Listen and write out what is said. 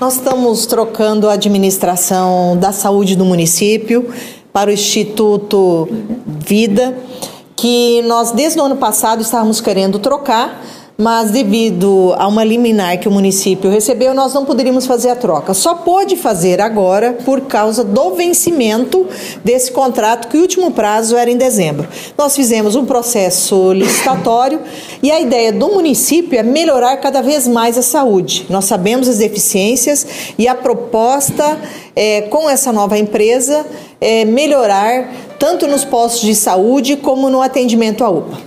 Nós estamos trocando a administração da saúde do município para o Instituto Vida, que nós desde o ano passado estávamos querendo trocar mas devido a uma liminar que o município recebeu, nós não poderíamos fazer a troca. Só pôde fazer agora por causa do vencimento desse contrato, que o último prazo era em dezembro. Nós fizemos um processo licitatório e a ideia do município é melhorar cada vez mais a saúde. Nós sabemos as deficiências e a proposta é, com essa nova empresa é melhorar tanto nos postos de saúde como no atendimento à UPA.